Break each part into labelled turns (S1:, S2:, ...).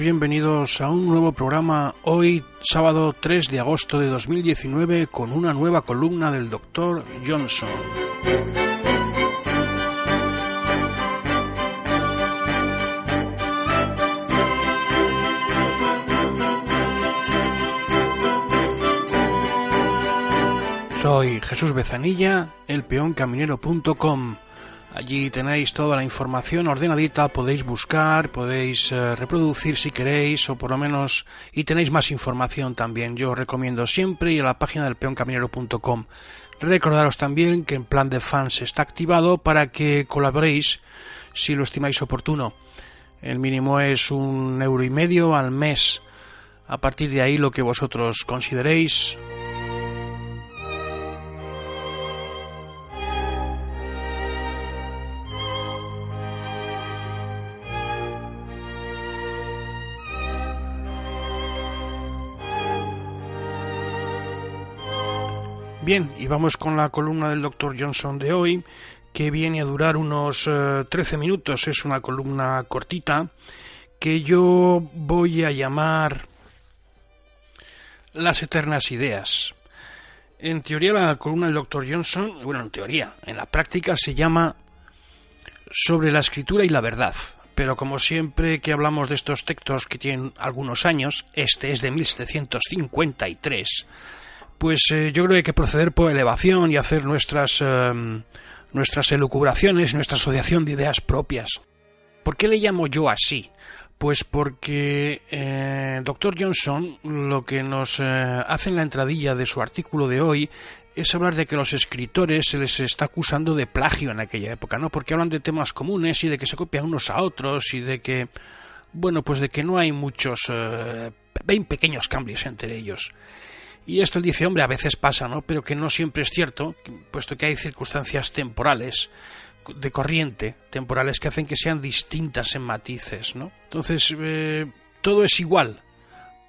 S1: bienvenidos a un nuevo programa hoy sábado 3 de agosto de 2019 con una nueva columna del doctor Johnson. Soy Jesús Bezanilla, elpeoncaminero.com. Allí tenéis toda la información ordenadita, podéis buscar, podéis eh, reproducir si queréis, o por lo menos, y tenéis más información también. Yo os recomiendo siempre ir a la página del peoncaminero.com. Recordaros también que el plan de fans está activado para que colaboréis si lo estimáis oportuno. El mínimo es un euro y medio al mes. A partir de ahí lo que vosotros consideréis Bien, y vamos con la columna del Dr. Johnson de hoy, que viene a durar unos 13 eh, minutos. Es una columna cortita que yo voy a llamar Las eternas ideas. En teoría la columna del Dr. Johnson, bueno, en teoría, en la práctica se llama Sobre la escritura y la verdad. Pero como siempre que hablamos de estos textos que tienen algunos años, este es de 1753, pues eh, yo creo que hay que proceder por elevación y hacer nuestras, em, nuestras elucubraciones, nuestra asociación de ideas propias. ¿Por qué le llamo yo así? Pues porque eh, Dr. Johnson lo que nos eh, hace en la entradilla de su artículo de hoy es hablar de que los escritores se les está acusando de plagio en aquella época, ¿no? Porque hablan de temas comunes y de que se copian unos a otros y de que, bueno, pues de que no hay muchos, eh, pequeños cambios entre ellos. Y esto él dice, hombre, a veces pasa, ¿no? Pero que no siempre es cierto, puesto que hay circunstancias temporales, de corriente, temporales que hacen que sean distintas en matices, ¿no? Entonces, eh, todo es igual.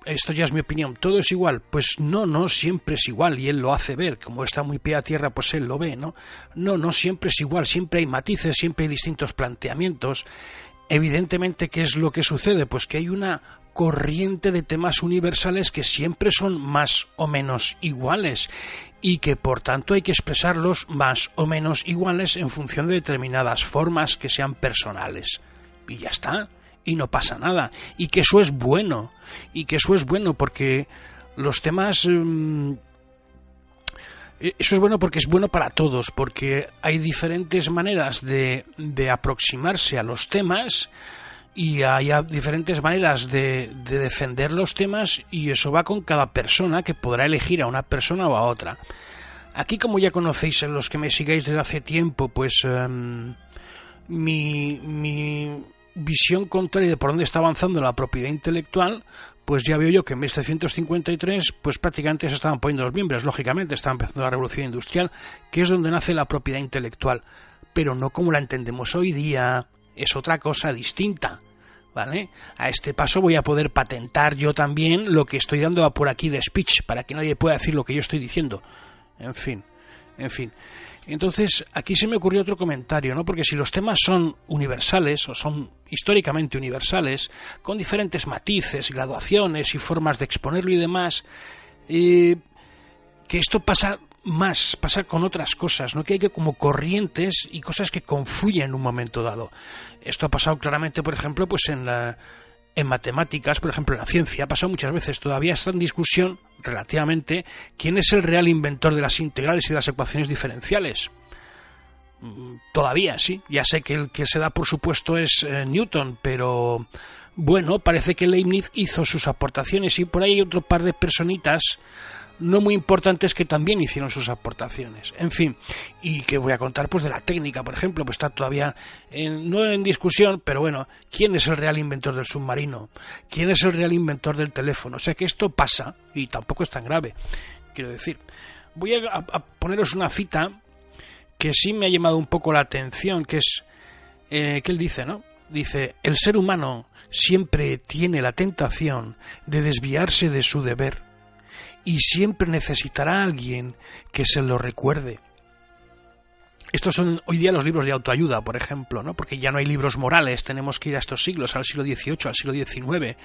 S1: Esto ya es mi opinión, todo es igual. Pues no, no siempre es igual y él lo hace ver. Como está muy pie a tierra, pues él lo ve, ¿no? No, no siempre es igual, siempre hay matices, siempre hay distintos planteamientos. Evidentemente, ¿qué es lo que sucede? Pues que hay una corriente de temas universales que siempre son más o menos iguales y que por tanto hay que expresarlos más o menos iguales en función de determinadas formas que sean personales. Y ya está, y no pasa nada, y que eso es bueno, y que eso es bueno porque los temas... Mm, eso es bueno porque es bueno para todos, porque hay diferentes maneras de, de aproximarse a los temas, y hay diferentes maneras de, defender los temas y eso va con cada persona que podrá elegir a una persona o a otra. Aquí, como ya conocéis en los que me sigáis desde hace tiempo, pues em, mi, mi visión contraria de por dónde está avanzando la propiedad intelectual, pues ya veo yo que en 1753 pues prácticamente se estaban poniendo los miembros, lógicamente estaba empezando la revolución industrial, que es donde nace la propiedad intelectual, pero no como la entendemos hoy día, es otra cosa distinta. ¿Vale? A este paso voy a poder patentar yo también lo que estoy dando por aquí de speech, para que nadie pueda decir lo que yo estoy diciendo. En fin, en fin. Entonces, aquí se me ocurrió otro comentario, ¿no? Porque si los temas son universales, o son históricamente universales, con diferentes matices, graduaciones y formas de exponerlo y demás, eh, que esto pasa más, pasa con otras cosas, ¿no? Que hay que como corrientes y cosas que confluyen en un momento dado. Esto ha pasado claramente, por ejemplo, pues en la, en matemáticas, por ejemplo, en la ciencia, ha pasado muchas veces. Todavía está en discusión, relativamente, quién es el real inventor de las integrales y de las ecuaciones diferenciales. Mm, todavía, sí. Ya sé que el que se da por supuesto es eh, Newton, pero bueno, parece que Leibniz hizo sus aportaciones y por ahí hay otro par de personitas no muy importantes que también hicieron sus aportaciones. En fin, y que voy a contar pues de la técnica, por ejemplo, pues está todavía no en discusión, pero bueno, ¿quién es el real inventor del submarino? ¿Quién es el real inventor del teléfono? O sea que esto pasa y tampoco es tan grave, quiero decir. Voy a, poneros una cita que sí me ha llamado un poco la atención, que es eh, que él dice, ¿no? Dice, el ser humano siempre tiene la tentación de desviarse de su deber y siempre necesitará a alguien que se lo recuerde. estos son hoy día los libros de autoayuda, por ejemplo, ¿no? Porque ya no hay libros morales, tenemos que ir a estos siglos, al siglo XVIII, al siglo XIX,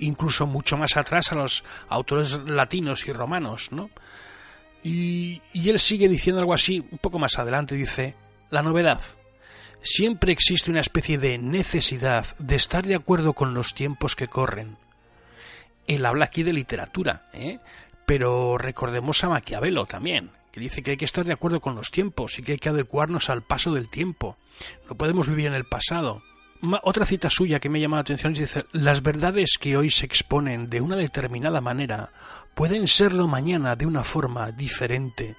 S1: incluso mucho más atrás a los autores latinos y romanos, ¿no? Y, y él sigue diciendo algo así, un poco más adelante, dice, la novedad. Siempre existe una especie de necesidad de estar de acuerdo con los tiempos que corren. Él habla aquí de literatura, ¿eh? Pero recordemos a Maquiavelo también que dice que hay que estar de acuerdo con los tiempos y que hay que adecuarnos al paso del tiempo. No podemos vivir en el pasado. Otra cita suya que me llama la atención dice, las verdades que hoy se exponen de una determinada manera pueden serlo mañana de una forma diferente.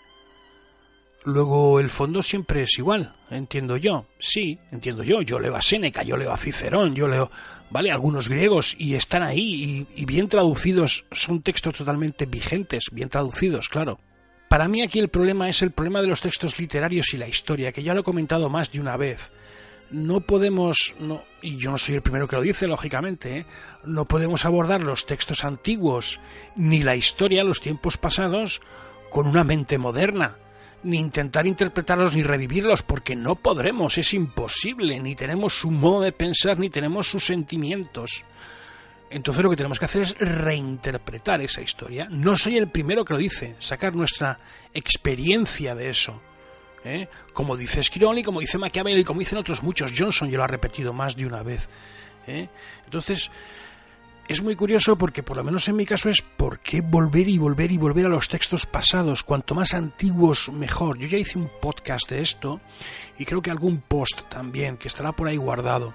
S1: Luego el fondo siempre es igual, entiendo yo. Sí, entiendo yo. Yo leo a Séneca, yo leo a Cicerón, yo leo, vale, algunos griegos y están ahí y, y bien traducidos, son textos totalmente vigentes, bien traducidos, claro. Para mí aquí el problema es el problema de los textos literarios y la historia, que ya lo he comentado más de una vez. No podemos, no, y yo no soy el primero que lo dice, lógicamente, ¿eh? no podemos abordar los textos antiguos ni la historia, los tiempos pasados, con una mente moderna, ni intentar interpretarlos ni revivirlos, porque no podremos, es imposible, ni tenemos su modo de pensar, ni tenemos sus sentimientos. Entonces lo que tenemos que hacer es reinterpretar esa historia. No soy el primero que lo dice, sacar nuestra experiencia de eso. ¿eh? Como dice Schironi, como dice Maquiavelo y como dicen otros muchos. Johnson yo lo ha repetido más de una vez. ¿eh? Entonces, es muy curioso porque por lo menos en mi caso es por qué volver y volver y volver a los textos pasados. Cuanto más antiguos, mejor. Yo ya hice un podcast de esto y creo que algún post también que estará por ahí guardado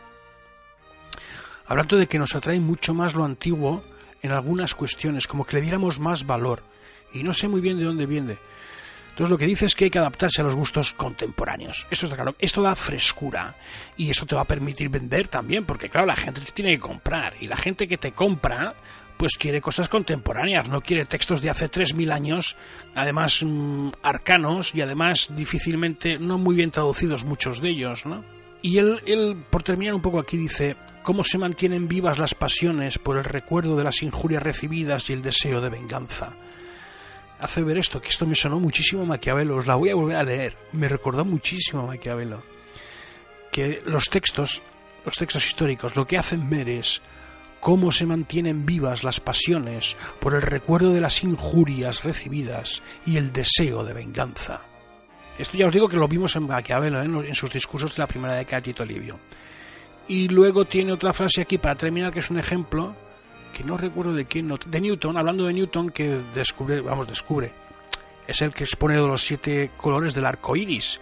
S1: hablando de que nos atrae mucho más lo antiguo en algunas cuestiones, como que le diéramos más valor. Y no sé muy bien de dónde viene. Entonces lo que dice es que hay que adaptarse a los gustos contemporáneos. Esto claro. Esto da frescura. Y eso te va a permitir vender también, porque claro, la gente te tiene que comprar. Y la gente que te compra, pues quiere cosas contemporáneas, no quiere textos de hace 3.000 años, además mm, arcanos y además difícilmente, no muy bien traducidos muchos de ellos, ¿no? Y él, él, por terminar un poco aquí, dice, cómo se mantienen vivas las pasiones por el recuerdo de las injurias recibidas y el deseo de venganza. Hace ver esto, que esto me sonó muchísimo a Maquiavelo, os la voy a volver a leer, me recordó muchísimo a Maquiavelo. Que los textos, los textos históricos, lo que hacen ver es cómo se mantienen vivas las pasiones por el recuerdo de las injurias recibidas y el deseo de venganza. Esto ya os digo que lo vimos en Maquiavelo, ¿eh? en sus discursos de la primera década de Tito Livio. Y luego tiene otra frase aquí para terminar, que es un ejemplo, que no recuerdo de quién, de Newton, hablando de Newton, que descubre, vamos, descubre, es el que expone los siete colores del arco iris,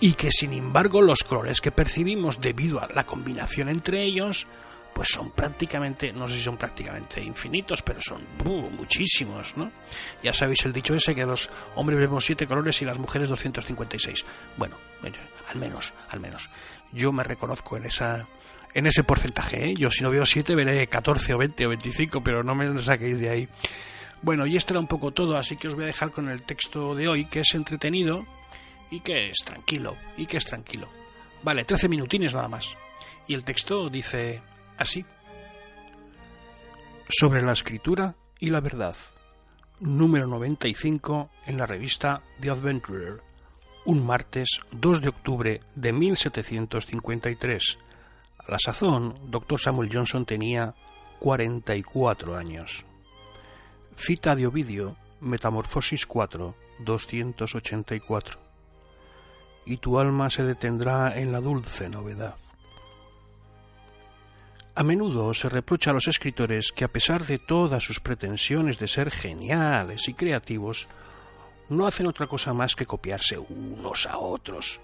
S1: y que sin embargo los colores que percibimos debido a la combinación entre ellos, pues son prácticamente, no sé si son prácticamente infinitos, pero son muchísimos, ¿no? Ya sabéis el dicho ese que los hombres vemos siete colores y las mujeres 256. Bueno, al menos, al menos. Yo me reconozco en esa en ese porcentaje. ¿eh? Yo si no veo 7 veré 14 o 20 o 25, pero no me saquéis de ahí. Bueno, y esto era un poco todo, así que os voy a dejar con el texto de hoy, que es entretenido y que es tranquilo, y que es tranquilo. Vale, 13 minutines nada más. Y el texto dice así. Sobre la escritura y la verdad. Número 95 en la revista The Adventurer. Un martes 2 de octubre de 1753 a la sazón, Dr. Samuel Johnson tenía 44 años. Cita de Ovidio, Metamorfosis 4, 284. Y tu alma se detendrá en la dulce novedad. A menudo se reprocha a los escritores que a pesar de todas sus pretensiones de ser geniales y creativos, no hacen otra cosa más que copiarse unos a otros,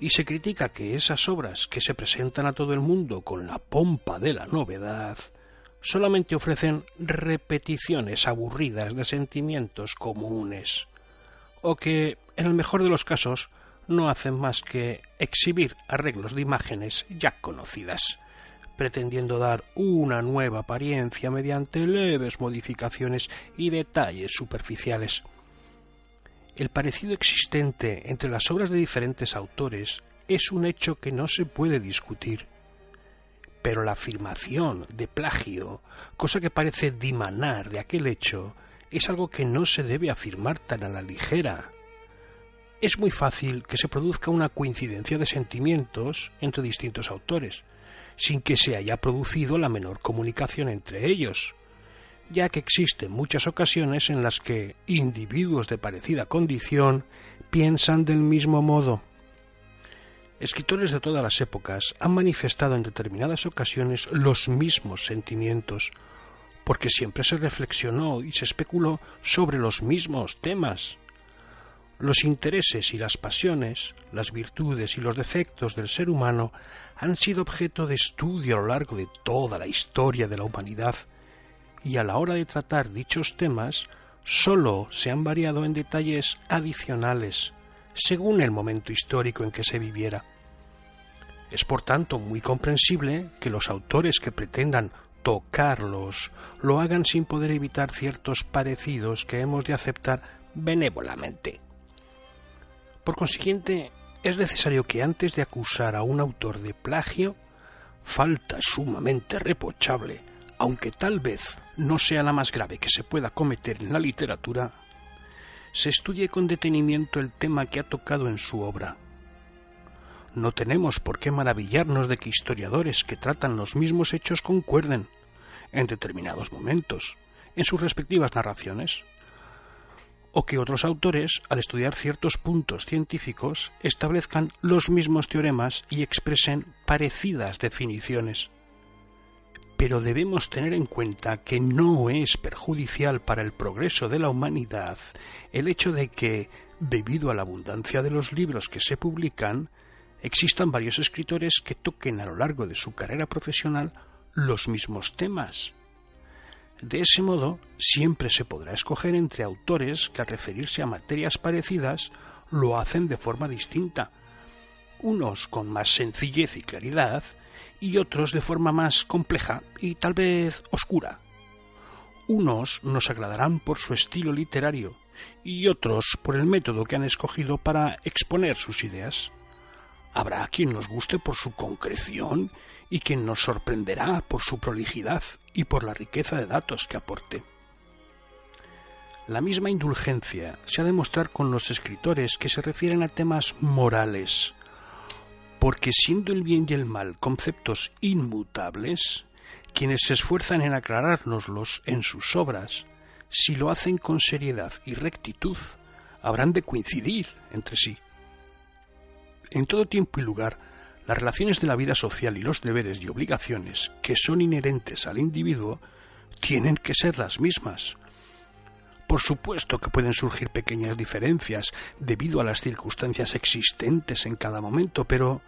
S1: y se critica que esas obras que se presentan a todo el mundo con la pompa de la novedad solamente ofrecen repeticiones aburridas de sentimientos comunes, o que, en el mejor de los casos, no hacen más que exhibir arreglos de imágenes ya conocidas, pretendiendo dar una nueva apariencia mediante leves modificaciones y detalles superficiales. El parecido existente entre las obras de diferentes autores es un hecho que no se puede discutir. Pero la afirmación de plagio, cosa que parece dimanar de aquel hecho, es algo que no se debe afirmar tan a la ligera. es muy fácil que se produzca una coincidencia de sentimientos entre distintos autores, sin que se haya producido la menor comunicación entre ellos, ya que existen muchas ocasiones en las que individuos de parecida condición piensan del mismo modo. Escritores de todas las épocas han manifestado en determinadas ocasiones los mismos sentimientos, porque siempre se reflexionó y se especuló sobre los mismos temas. Los intereses y las pasiones, las virtudes y los defectos del ser humano han sido objeto de estudio a lo largo de toda la historia de la humanidad, y a la hora de tratar dichos temas sólo se han variado en detalles adicionales, según el momento histórico en que se viviera. Es por tanto muy comprensible que los autores que pretendan tocarlos lo hagan sin poder evitar ciertos parecidos que hemos de aceptar benévolamente. Por consiguiente, es necesario que antes de acusar a un autor de plagio, falta sumamente reprochable, aunque tal vez no sea la más grave que se pueda cometer en la literatura, se estudie con detenimiento el tema que ha tocado en su obra. No tenemos por qué maravillarnos de que historiadores que tratan los mismos hechos concuerden, en determinados momentos, en sus respectivas narraciones, o que otros autores, al estudiar ciertos puntos científicos, establezcan los mismos teoremas y expresen parecidas definiciones. Pero debemos tener en cuenta que no es perjudicial para el progreso de la humanidad el hecho de que, debido a la abundancia de los libros que se publican, existan varios escritores que toquen a lo largo de su carrera profesional los mismos temas. De ese modo, siempre se podrá escoger entre autores que al referirse a materias parecidas lo hacen de forma distinta, unos con más sencillez y claridad y otros de forma más compleja y tal vez oscura. Unos nos agradarán por su estilo literario y otros por el método que han escogido para exponer sus ideas. Habrá quien nos guste por su concreción y quien nos sorprenderá por su prolijidad y por la riqueza de datos que aporte. La misma indulgencia se ha de mostrar con los escritores que se refieren a temas morales, porque siendo el bien y el mal conceptos inmutables, quienes se esfuerzan en aclarárnoslos en sus obras, si lo hacen con seriedad y rectitud, habrán de coincidir entre sí. En todo tiempo y lugar, las relaciones de la vida social y los deberes y obligaciones que son inherentes al individuo tienen que ser las mismas. Por supuesto que pueden surgir pequeñas diferencias debido a las circunstancias existentes en cada momento, pero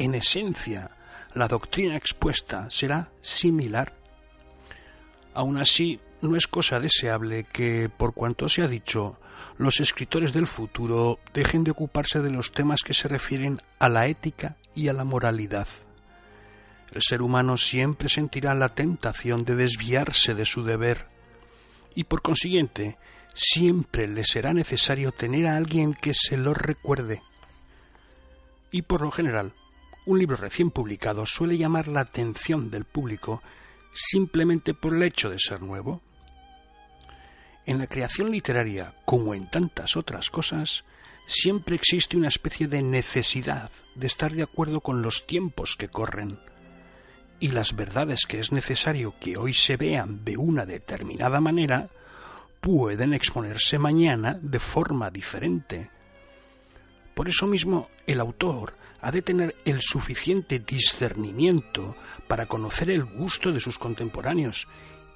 S1: en esencia la doctrina expuesta será similar. Aun así, no es cosa deseable que, por cuanto se ha dicho, los escritores del futuro dejen de ocuparse de los temas que se refieren a la ética y a la moralidad. El ser humano siempre sentirá la tentación de desviarse de su deber y por consiguiente siempre le será necesario tener a alguien que se lo recuerde. Y por lo general, un libro recién publicado suele llamar la atención del público simplemente por el hecho de ser nuevo. En la creación literaria, como en tantas otras cosas, siempre existe una especie de necesidad de estar de acuerdo con los tiempos que corren y las verdades que es necesario que hoy se vean de una determinada manera pueden exponerse mañana de forma diferente. Por eso mismo el autor ha de tener el suficiente discernimiento para conocer el gusto de sus contemporáneos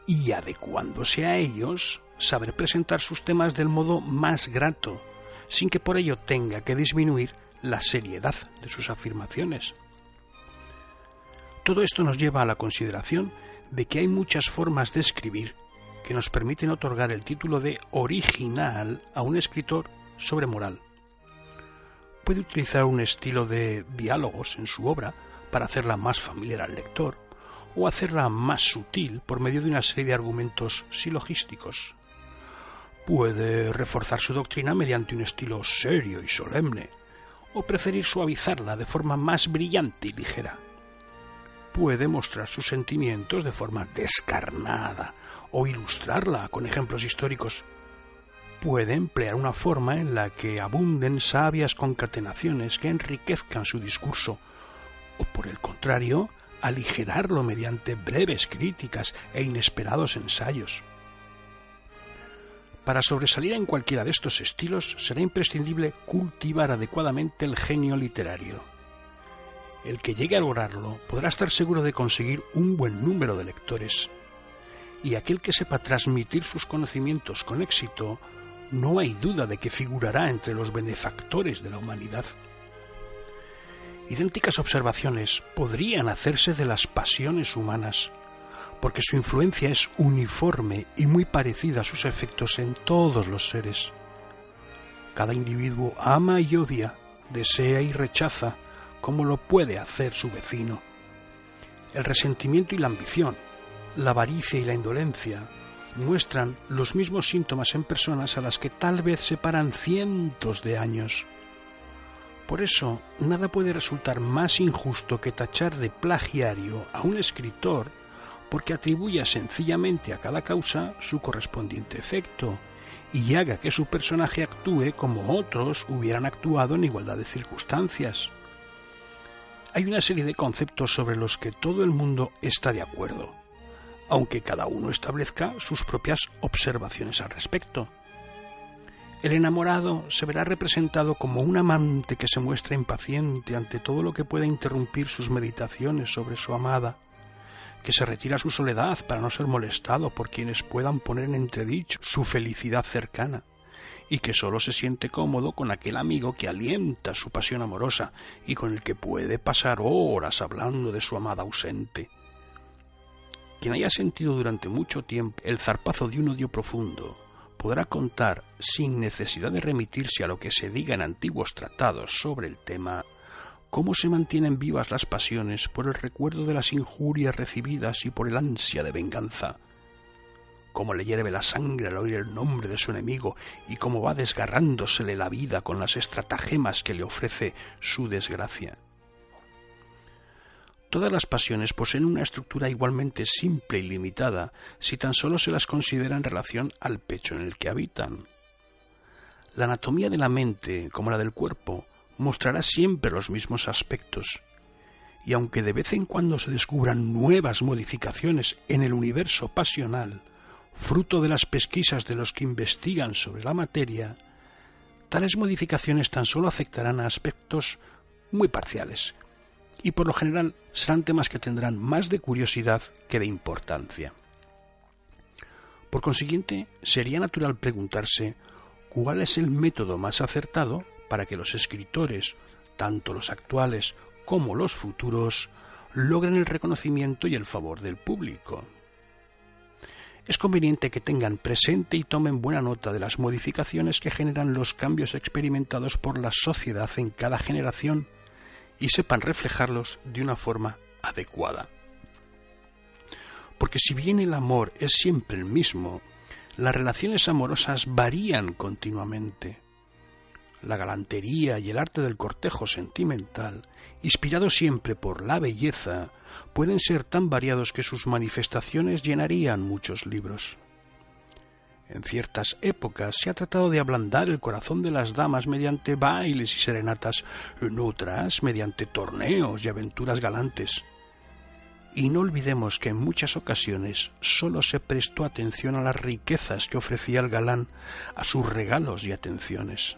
S1: y, adecuándose a ellos, saber presentar sus temas del modo más grato, sin que por ello tenga que disminuir la seriedad de sus afirmaciones. Todo esto nos lleva a la consideración de que hay muchas formas de escribir que nos permiten otorgar el título de original a un escritor sobre moral. Puede utilizar un estilo de diálogos en su obra para hacerla más familiar al lector, o hacerla más sutil por medio de una serie de argumentos silogísticos. Puede reforzar su doctrina mediante un estilo serio y solemne, o preferir suavizarla de forma más brillante y ligera. Puede mostrar sus sentimientos de forma descarnada o ilustrarla con ejemplos históricos. Puede emplear una forma en la que abunden sabias concatenaciones que enriquezcan su discurso, o por el contrario, aligerarlo mediante breves críticas e inesperados ensayos. Para sobresalir en cualquiera de estos estilos será imprescindible cultivar adecuadamente el genio literario. El que llegue a lograrlo podrá estar seguro de conseguir un buen número de lectores, y aquel que sepa transmitir sus conocimientos con éxito, no hay duda de que figurará entre los benefactores de la humanidad. Idénticas observaciones podrían hacerse de las pasiones humanas, porque su influencia es uniforme y muy parecida a sus efectos en todos los seres. Cada individuo ama y odia, desea y rechaza, como lo puede hacer su vecino. El resentimiento y la ambición, la avaricia y la indolencia muestran los mismos síntomas en personas a las que tal vez separan cientos de años. Por eso, nada puede resultar más injusto que tachar de plagiario a un escritor porque atribuya sencillamente a cada causa su correspondiente efecto y haga que su personaje actúe como otros hubieran actuado en igualdad de circunstancias. Hay una serie de conceptos sobre los que todo el mundo está de acuerdo aunque cada uno establezca sus propias observaciones al respecto. El enamorado se verá representado como un amante que se muestra impaciente ante todo lo que pueda interrumpir sus meditaciones sobre su amada, que se retira a su soledad para no ser molestado por quienes puedan poner en entredicho su felicidad cercana, y que sólo se siente cómodo con aquel amigo que alienta su pasión amorosa y con el que puede pasar horas hablando de su amada ausente. Quien haya sentido durante mucho tiempo el zarpazo de un odio profundo podrá contar, sin necesidad de remitirse a lo que se diga en antiguos tratados sobre el tema, cómo se mantienen vivas las pasiones por el recuerdo de las injurias recibidas y por el ansia de venganza, cómo le hierve la sangre al oír el nombre de su enemigo y cómo va desgarrándosele la vida con las estratagemas que le ofrece su desgracia. Todas las pasiones poseen una estructura igualmente simple y limitada si tan solo se las considera en relación al pecho en el que habitan. La anatomía de la mente, como la del cuerpo, mostrará siempre los mismos aspectos, y aunque de vez en cuando se descubran nuevas modificaciones en el universo pasional, fruto de las pesquisas de los que investigan sobre la materia, tales modificaciones tan solo afectarán a aspectos muy parciales, y por lo general serán temas que tendrán más de curiosidad que de importancia. Por consiguiente, sería natural preguntarse cuál es el método más acertado para que los escritores, tanto los actuales como los futuros, logren el reconocimiento y el favor del público. Es conveniente que tengan presente y tomen buena nota de las modificaciones que generan los cambios experimentados por la sociedad en cada generación y sepan reflejarlos de una forma adecuada. Porque si bien el amor es siempre el mismo, las relaciones amorosas varían continuamente. La galantería y el arte del cortejo sentimental, inspirados siempre por la belleza, pueden ser tan variados que sus manifestaciones llenarían muchos libros. En ciertas épocas se ha tratado de ablandar el corazón de las damas mediante bailes y serenatas, en otras mediante torneos y aventuras galantes. Y no olvidemos que en muchas ocasiones sólo se prestó atención a las riquezas que ofrecía el galán, a sus regalos y atenciones.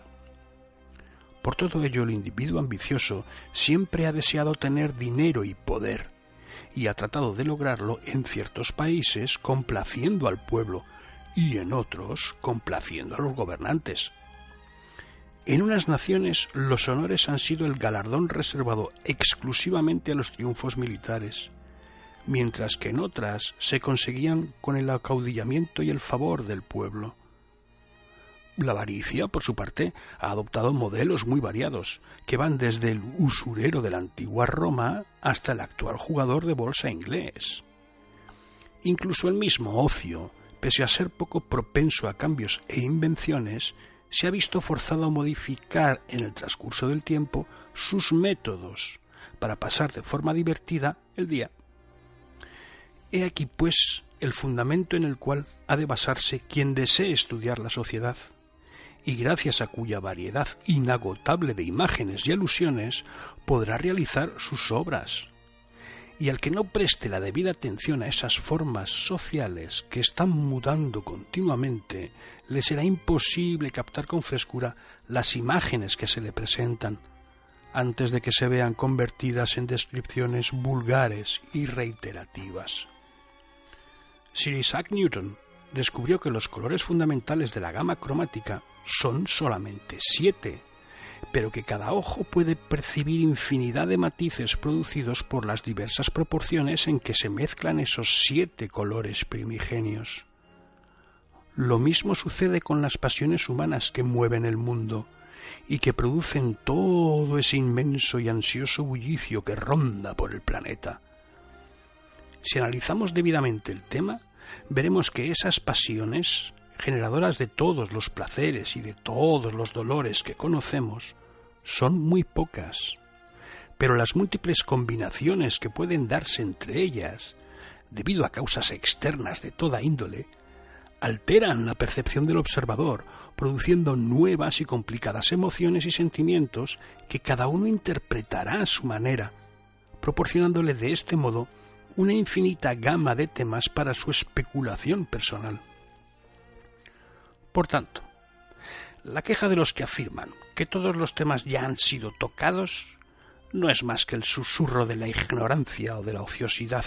S1: Por todo ello el individuo ambicioso siempre ha deseado tener dinero y poder, y ha tratado de lograrlo en ciertos países complaciendo al pueblo, y en otros complaciendo a los gobernantes. En unas naciones los honores han sido el galardón reservado exclusivamente a los triunfos militares, mientras que en otras se conseguían con el acaudillamiento y el favor del pueblo. La avaricia, por su parte, ha adoptado modelos muy variados, que van desde el usurero de la antigua Roma hasta el actual jugador de bolsa inglés. Incluso el mismo ocio pese a ser poco propenso a cambios e invenciones, se ha visto forzado a modificar en el transcurso del tiempo sus métodos para pasar de forma divertida el día. He aquí, pues, el fundamento en el cual ha de basarse quien desee estudiar la sociedad y gracias a cuya variedad inagotable de imágenes y alusiones podrá realizar sus obras. Y al que no preste la debida atención a esas formas sociales que están mudando continuamente, le será imposible captar con frescura las imágenes que se le presentan, antes de que se vean convertidas en descripciones vulgares y reiterativas. Sir Isaac Newton descubrió que los colores fundamentales de la gama cromática son solamente siete, pero que cada ojo puede percibir infinidad de matices producidos por las diversas proporciones en que se mezclan esos siete colores primigenios. Lo mismo sucede con las pasiones humanas que mueven el mundo y que producen todo ese inmenso y ansioso bullicio que ronda por el planeta. Si analizamos debidamente el tema, veremos que esas pasiones, generadoras de todos los placeres y de todos los dolores que conocemos, son muy pocas. Pero las múltiples combinaciones que pueden darse entre ellas, debido a causas externas de toda índole, alteran la percepción del observador, produciendo nuevas y complicadas emociones y sentimientos que cada uno interpretará a su manera, proporcionándole de este modo una infinita gama de temas para su especulación personal. Por tanto, la queja de los que afirman que todos los temas ya han sido tocados no es más que el susurro de la ignorancia o de la ociosidad,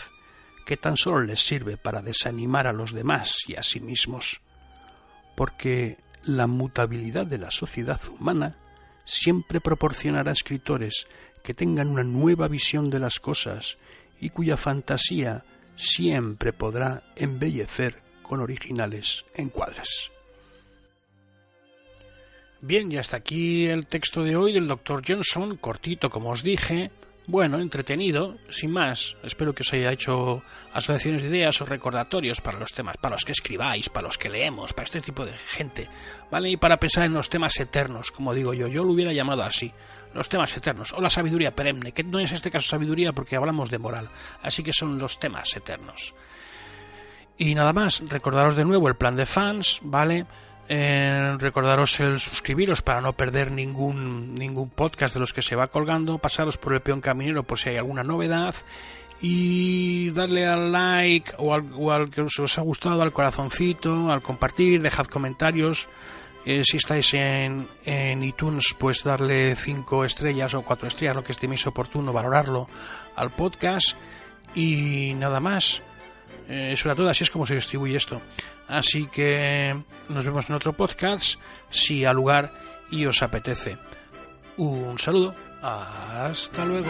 S1: que tan solo les sirve para desanimar a los demás y a sí mismos, porque la mutabilidad de la sociedad humana siempre proporcionará escritores que tengan una nueva visión de las cosas y cuya fantasía siempre podrá embellecer con originales encuadres. Bien, y hasta aquí el texto de hoy del Dr. Johnson, cortito como os dije, bueno, entretenido, sin más. Espero que os haya hecho asociaciones de ideas o recordatorios para los temas, para los que escribáis, para los que leemos, para este tipo de gente, ¿vale? Y para pensar en los temas eternos, como digo yo, yo lo hubiera llamado así, los temas eternos, o la sabiduría perenne, que no es este caso sabiduría porque hablamos de moral, así que son los temas eternos. Y nada más, recordaros de nuevo el plan de fans, ¿vale? Recordaros el suscribiros para no perder ningún, ningún podcast de los que se va colgando, pasaros por el peón caminero por si hay alguna novedad y darle al like o al, que os, ha gustado, al corazoncito, al compartir, dejad comentarios. Eh, si estáis en, en iTunes, pues darle 5 estrellas o 4 estrellas, lo que estiméis oportuno, valorarlo al podcast. Y nada más. Eh, eso era todo, así es como se distribuye esto. Así que nos vemos en otro podcast, si al lugar y os apetece. Un saludo, hasta luego.